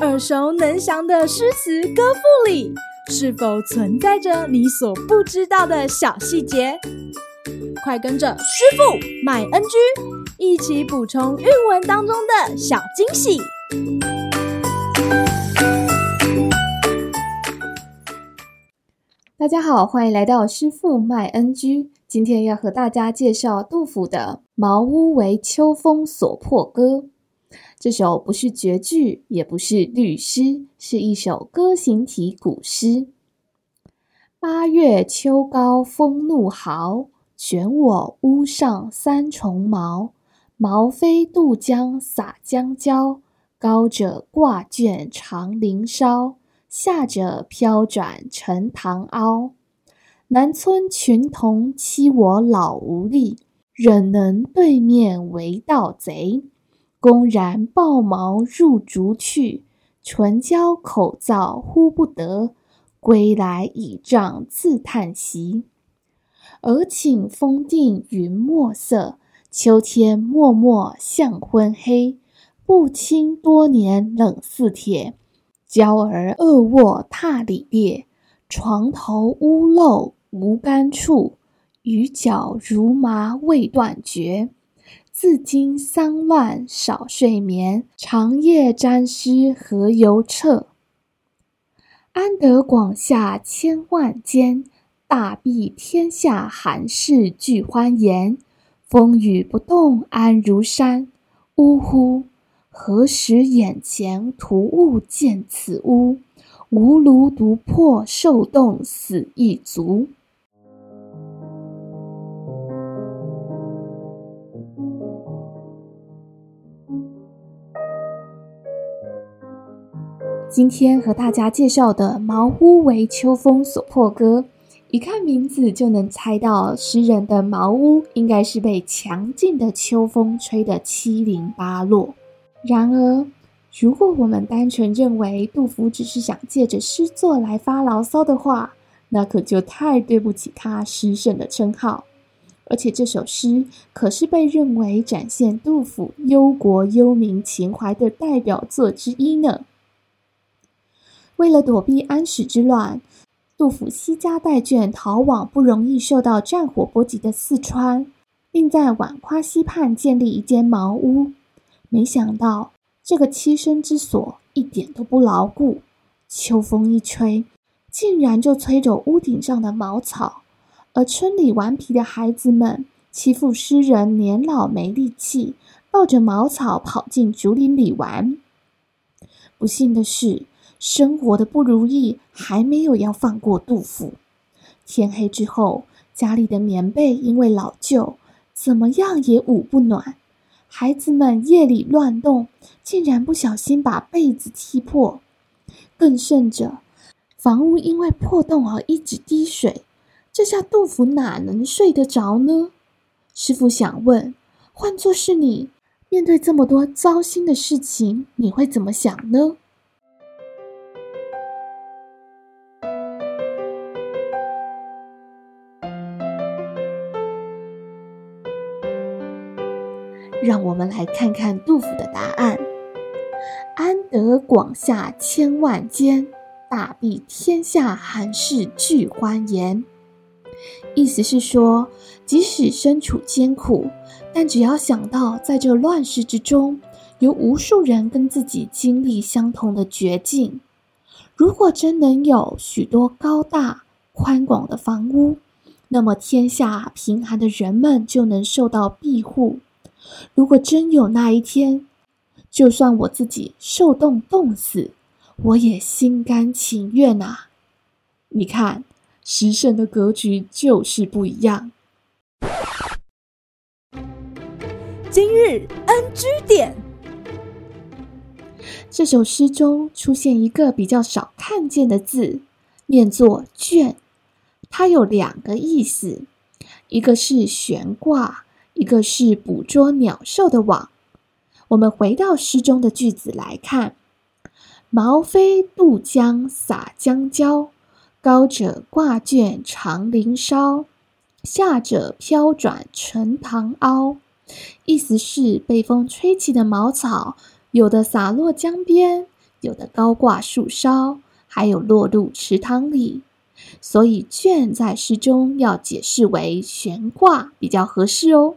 耳熟能详的诗词歌赋里，是否存在着你所不知道的小细节？快跟着师傅麦恩居一起补充韵文当中的小惊喜！大家好，欢迎来到师傅麦恩居。今天要和大家介绍杜甫的《茅屋为秋风所破歌》。这首不是绝句，也不是律诗，是一首歌行体古诗。八月秋高风怒号，卷我屋上三重茅。茅飞渡江洒江郊，高者挂卷长林梢，下者飘转沉塘坳。南村群童欺我老无力，忍能对面为盗贼。公然抱茅入竹去，唇焦口燥呼不得。归来倚杖自叹息。尔顷风定云墨色，秋天漠漠向昏黑。不衾多年冷似铁，娇儿恶卧榻里裂。床头屋漏无干处，雨脚如麻未断绝。自经丧乱少睡眠，长夜沾湿何由彻？安得广厦千万间，大庇天下寒士俱欢颜。风雨不动安如山。呜呼！何时眼前突兀见此屋？吾庐独破受冻死亦足。今天和大家介绍的《茅屋为秋风所破歌》，一看名字就能猜到，诗人的茅屋应该是被强劲的秋风吹得七零八落。然而，如果我们单纯认为杜甫只是想借着诗作来发牢骚的话，那可就太对不起他诗圣的称号。而且这首诗可是被认为展现杜甫忧国忧民情怀的代表作之一呢。为了躲避安史之乱，杜甫携家带眷逃往不容易受到战火波及的四川，并在浣花溪畔建立一间茅屋。没想到这个栖身之所一点都不牢固，秋风一吹，竟然就吹走屋顶上的茅草。而村里顽皮的孩子们欺负诗人年老没力气，抱着茅草跑进竹林里玩。不幸的是，生活的不如意还没有要放过杜甫。天黑之后，家里的棉被因为老旧，怎么样也捂不暖。孩子们夜里乱动，竟然不小心把被子踢破。更甚者，房屋因为破洞而一直滴水，这下杜甫哪能睡得着呢？师傅想问，换作是你，面对这么多糟心的事情，你会怎么想呢？让我们来看看杜甫的答案：“安得广厦千万间，大庇天下寒士俱欢颜。”意思是说，即使身处艰苦，但只要想到在这乱世之中，有无数人跟自己经历相同的绝境，如果真能有许多高大宽广的房屋，那么天下贫寒的人们就能受到庇护。如果真有那一天，就算我自己受冻冻死，我也心甘情愿啊！你看，诗圣的格局就是不一样。今日 NG 点，这首诗中出现一个比较少看见的字，念作“卷”，它有两个意思，一个是悬挂。一个是捕捉鸟兽的网。我们回到诗中的句子来看：“茅飞渡江洒江郊，高者挂卷长林梢，下者飘转沉塘坳。”意思是被风吹起的茅草有的洒落江边，有的高挂树梢，还有落入池塘里。所以卷在诗中要解释为悬挂比较合适哦。